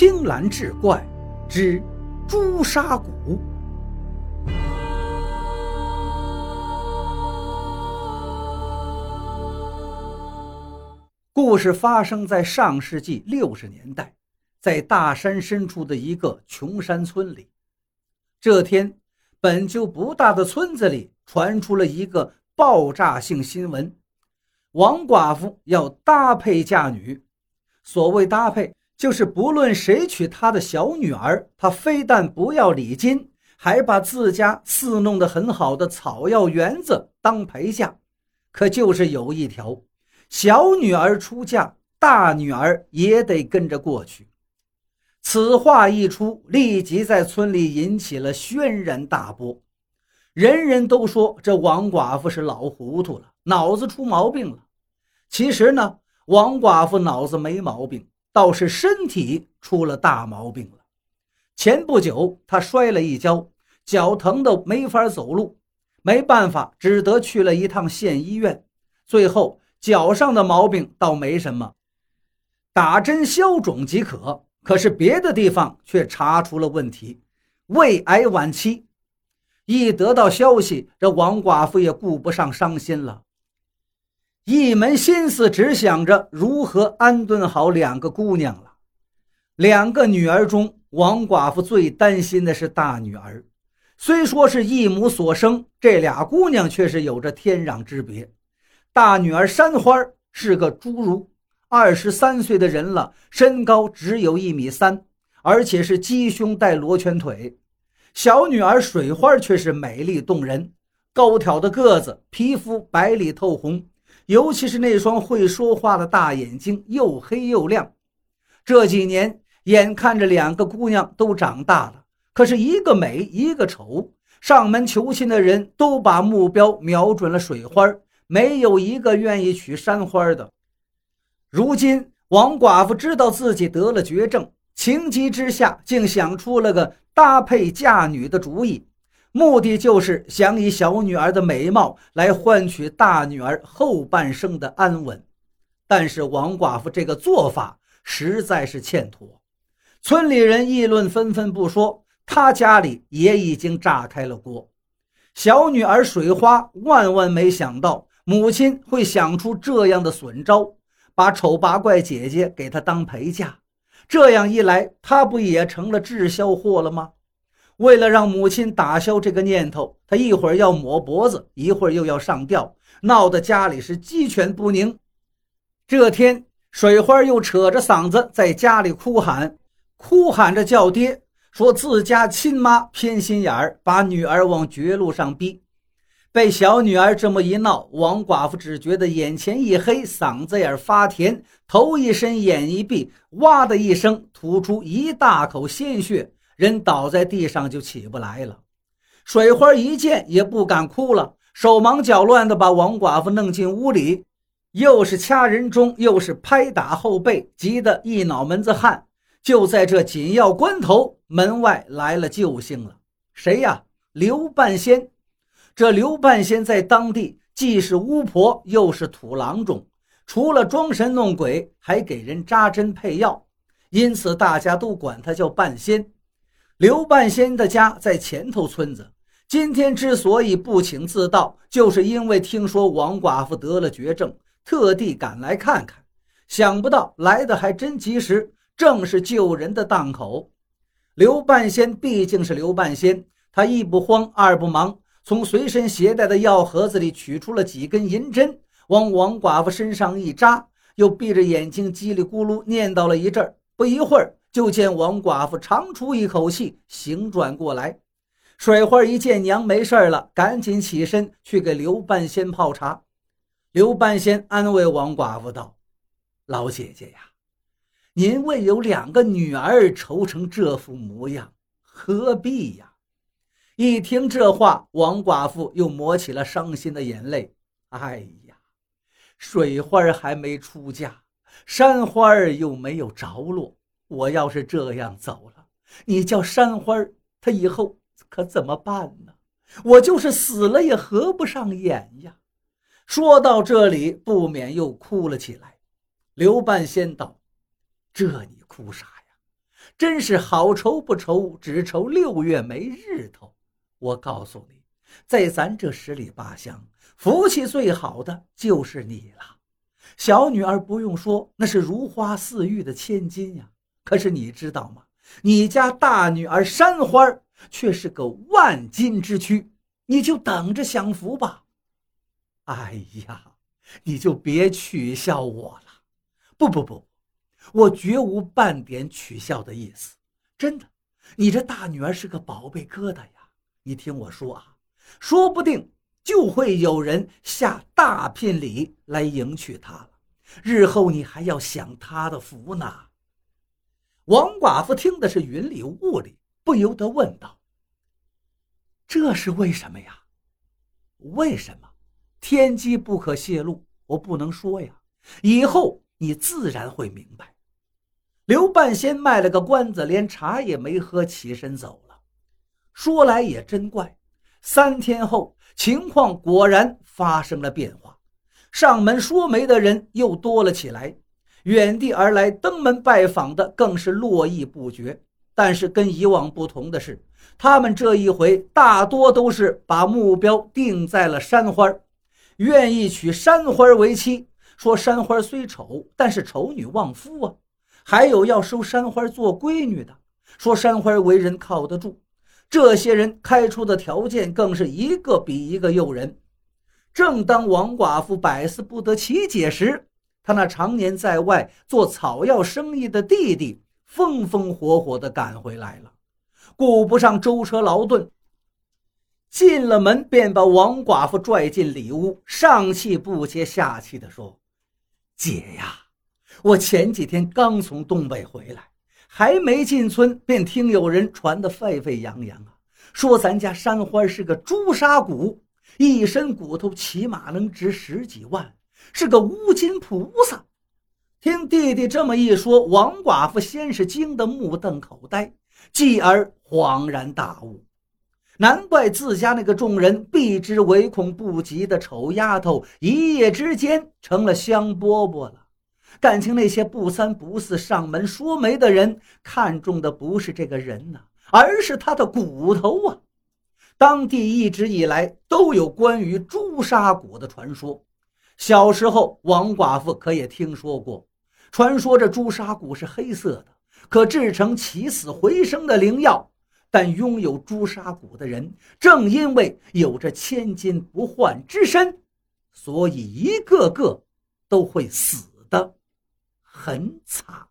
青蓝志怪之朱砂谷。故事发生在上世纪六十年代，在大山深处的一个穷山村里。这天，本就不大的村子里传出了一个爆炸性新闻：王寡妇要搭配嫁女。所谓搭配，就是不论谁娶她的小女儿，她非但不要礼金，还把自家伺弄得很好的草药园子当陪嫁。可就是有一条，小女儿出嫁，大女儿也得跟着过去。此话一出，立即在村里引起了轩然大波。人人都说这王寡妇是老糊涂了，脑子出毛病了。其实呢，王寡妇脑子没毛病，倒是身体出了大毛病了。前不久，他摔了一跤，脚疼得没法走路，没办法，只得去了一趟县医院。最后，脚上的毛病倒没什么，打针消肿即可。可是别的地方却查出了问题，胃癌晚期。一得到消息，这王寡妇也顾不上伤心了，一门心思只想着如何安顿好两个姑娘了。两个女儿中，王寡妇最担心的是大女儿。虽说是一母所生，这俩姑娘却是有着天壤之别。大女儿山花是个侏儒。二十三岁的人了，身高只有一米三，而且是鸡胸带罗圈腿。小女儿水花却是美丽动人，高挑的个子，皮肤白里透红，尤其是那双会说话的大眼睛，又黑又亮。这几年，眼看着两个姑娘都长大了，可是一个美，一个丑。上门求亲的人都把目标瞄准了水花，没有一个愿意娶山花的。如今，王寡妇知道自己得了绝症，情急之下竟想出了个搭配嫁女的主意，目的就是想以小女儿的美貌来换取大女儿后半生的安稳。但是，王寡妇这个做法实在是欠妥，村里人议论纷纷不说，她家里也已经炸开了锅。小女儿水花万万没想到，母亲会想出这样的损招。把丑八怪姐姐给她当陪嫁，这样一来，她不也成了滞销货了吗？为了让母亲打消这个念头，他一会儿要抹脖子，一会儿又要上吊，闹得家里是鸡犬不宁。这天，水花又扯着嗓子在家里哭喊，哭喊着叫爹，说自家亲妈偏心眼儿，把女儿往绝路上逼。被小女儿这么一闹，王寡妇只觉得眼前一黑，嗓子眼发甜，头一伸，眼一闭，哇的一声吐出一大口鲜血，人倒在地上就起不来了。水花一见也不敢哭了，手忙脚乱地把王寡妇弄进屋里，又是掐人中，又是拍打后背，急得一脑门子汗。就在这紧要关头，门外来了救星了，谁呀？刘半仙。这刘半仙在当地既是巫婆，又是土郎中，除了装神弄鬼，还给人扎针配药，因此大家都管他叫半仙。刘半仙的家在前头村子，今天之所以不请自到，就是因为听说王寡妇得了绝症，特地赶来看看。想不到来的还真及时，正是救人的档口。刘半仙毕竟是刘半仙，他一不慌，二不忙。从随身携带的药盒子里取出了几根银针，往王寡妇身上一扎，又闭着眼睛叽里咕噜念叨了一阵儿不一会儿，就见王寡妇长出一口气，醒转过来。水花一见娘没事了，赶紧起身去给刘半仙泡茶。刘半仙安慰王寡妇道：“老姐姐呀，您为有两个女儿愁成这副模样，何必呀？”一听这话，王寡妇又抹起了伤心的眼泪。哎呀，水花还没出嫁，山花又没有着落。我要是这样走了，你叫山花她以后可怎么办呢？我就是死了也合不上眼呀。说到这里，不免又哭了起来。刘半仙道：“这你哭啥呀？真是好愁不愁，只愁六月没日头。我告诉你，在咱这十里八乡，福气最好的就是你了。小女儿不用说，那是如花似玉的千金呀。可是你知道吗？你家大女儿山花却是个万金之躯，你就等着享福吧。哎呀，你就别取笑我了。不不不，我绝无半点取笑的意思。真的，你这大女儿是个宝贝疙瘩呀。你听我说啊，说不定就会有人下大聘礼来迎娶她了。日后你还要享她的福呢。王寡妇听的是云里雾里，不由得问道：“这是为什么呀？为什么？天机不可泄露，我不能说呀。以后你自然会明白。”刘半仙卖了个关子，连茶也没喝，起身走了。说来也真怪，三天后，情况果然发生了变化，上门说媒的人又多了起来。远地而来登门拜访的更是络绎不绝，但是跟以往不同的是，他们这一回大多都是把目标定在了山花，愿意娶山花为妻。说山花虽丑，但是丑女旺夫啊。还有要收山花做闺女的，说山花为人靠得住。这些人开出的条件更是一个比一个诱人。正当王寡妇百思不得其解时，他那常年在外做草药生意的弟弟，风风火火地赶回来了，顾不上舟车劳顿，进了门便把王寡妇拽进里屋，上气不接下气地说：“姐呀，我前几天刚从东北回来，还没进村，便听有人传得沸沸扬扬啊，说咱家山花是个朱砂骨，一身骨头起码能值十几万。”是个乌金菩萨。听弟弟这么一说，王寡妇先是惊得目瞪口呆，继而恍然大悟，难怪自家那个众人避之唯恐不及的丑丫头，一夜之间成了香饽饽了。感情那些不三不四上门说媒的人，看中的不是这个人呐，而是他的骨头啊！当地一直以来都有关于朱砂骨的传说。小时候，王寡妇可也听说过，传说这朱砂骨是黑色的，可制成起死回生的灵药。但拥有朱砂骨的人，正因为有着千金不换之身，所以一个个都会死的很惨。